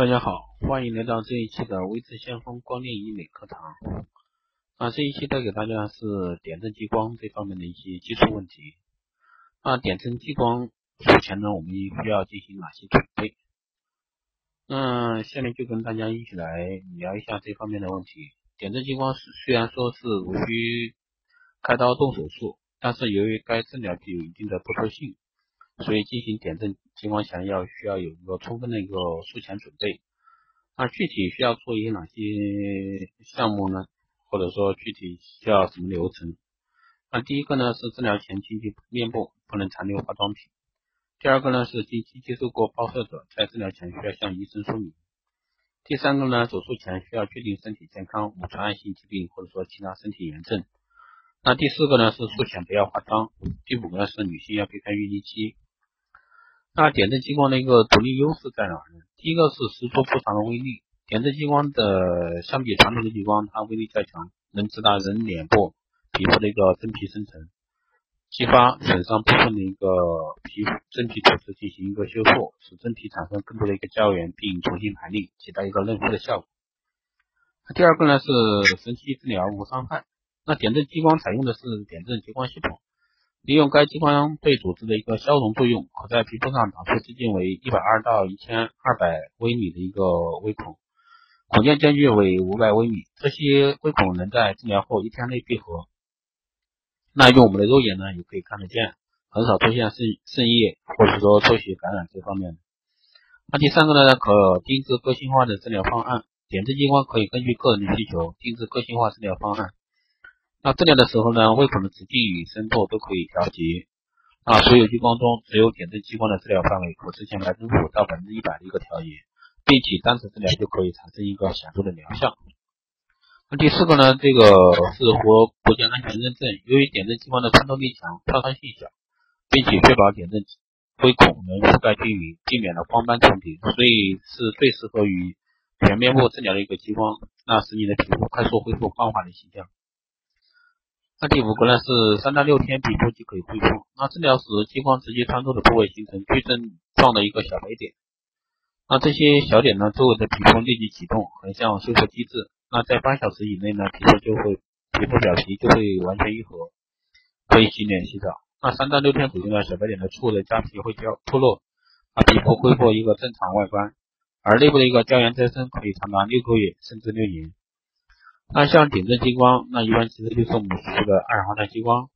大家好，欢迎来到这一期的微智先锋光电医美课堂。啊，这一期带给大家是点阵激光这方面的一些基础问题。那点阵激光术前呢，我们需要进行哪些准备？那，下面就跟大家一起来聊一下这方面的问题。点阵激光是虽然说是无需开刀动手术，但是由于该治疗具有一定的突破性。所以进行点阵激光前要需要有一个充分的一个术前准备。那具体需要做一些哪些项目呢？或者说具体需要什么流程？那第一个呢是治疗前近期面部不能残留化妆品。第二个呢是近期接受过报射者在治疗前需要向医生说明。第三个呢手术前需要确定身体健康，无传染性疾病或者说其他身体炎症。那第四个呢是术前不要化妆。第五个呢是女性要避开月经期。那点阵激光的一个独立优势在哪呢？第一个是实出不常的威力，点阵激光的相比传统的激光，它威力较强，能直达人脸部皮肤的一个真皮深层，激发损伤部分的一个皮肤真皮组织进行一个修复，使真皮产生更多的一个胶原，并重新排列，起到一个嫩肤的效果。第二个呢是神奇治疗无伤害，那点阵激光采用的是点阵激光系统。利用该激光对组织的一个消融作用，可在皮肤上打出直径为一百二到一千二百微米的一个微孔，孔径间距为五百微米。这些微孔能在治疗后一天内闭合。那用我们的肉眼呢，也可以看得见，很少出现渗渗液或者说抽血感染这方面的。那第三个呢，可定制个性化的治疗方案。点阵激光可以根据个人的需求定制个性化治疗方案。那治疗的时候呢，微孔的直径与深度都可以调节。啊，所有激光中只有点阵激光的治疗范围可实现百分之五到百分之一百的一个调节，并且单次治疗就可以产生一个显著的疗效。那第四个呢，这个是获国家安全认证。由于点阵激光的穿透力强、跳穿性小，并且确保点阵微孔能覆盖均匀，避免了光斑重叠，所以是最适合于全面部治疗的一个激光，那使你的皮肤快速恢复光滑的形象。那第五个呢是三到六天皮肤即可以恢复。那治疗时激光直接穿透的部位形成矩阵状的一个小白点，那这些小点呢周围的皮肤立即启动横向修复机制。那在八小时以内呢皮肤就会皮肤表皮就会完全愈合，可以洗脸洗澡。那三到六天左右呢小白点的处的痂皮会掉脱落，啊皮肤恢复一个正常外观，而内部的一个胶原再生可以长达六个月甚至六年。那像点阵激光，那一般其实就是我们说的二氧化碳激光。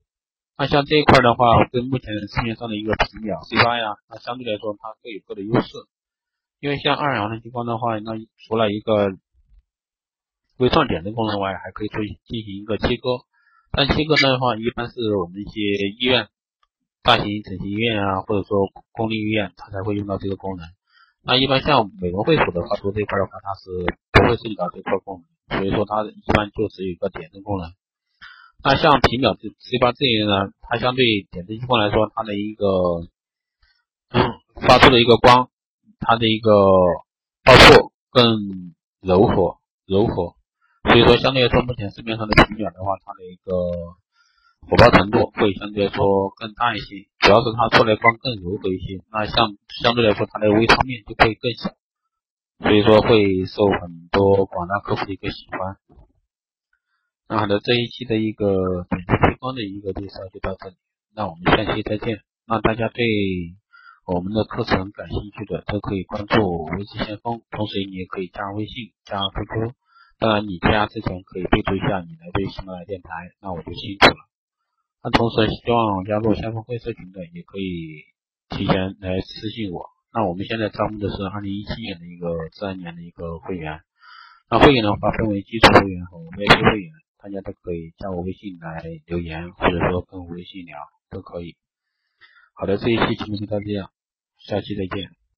那像这一块的话，跟目前市面上的一个皮秒 C 八呀，那相对来说它各有各的优势。因为像二氧化碳激光的话，那除了一个微创点阵功能外，还可以做进行一个切割。但切割的话，一般是我们一些医院、大型整形医院啊，或者说公立医院，它才会用到这个功能。那一般像美容会所的话，做这一块的话，它是会涉及到这块功能。所以说它一般就只有一个点阵功能。那像皮秒 C 八这类呢，它相对点阵激光来说，它的一个发出的一个光，它的一个报错更柔和柔和。所以说相对来说，目前市面上的皮秒的话，它的一个火爆程度会相对来说更大一些，主要是它出来光更柔和一些。那像相对来说，它的微创面就会更小。所以说会受很多广大客户的一个喜欢。那好的，这一期的一个点阵激光的一个介绍就到这里，那我们下期再见。那大家对我们的课程感兴趣的都可以关注微信先锋，同时你也可以加微信、加 QQ。当然你加之前可以备注一下你来自喜马拉雅电台，那我就清楚了。那同时希望加入先锋会社群的也可以提前来私信我。那我们现在招募的是二零一七年的一个自然年的一个会员，那会员的话分为基础会员和 VIP 会员，大家都可以加我微信来留言，或者说跟我微信聊都可以。好的，这一期节目就到这样，下期再见。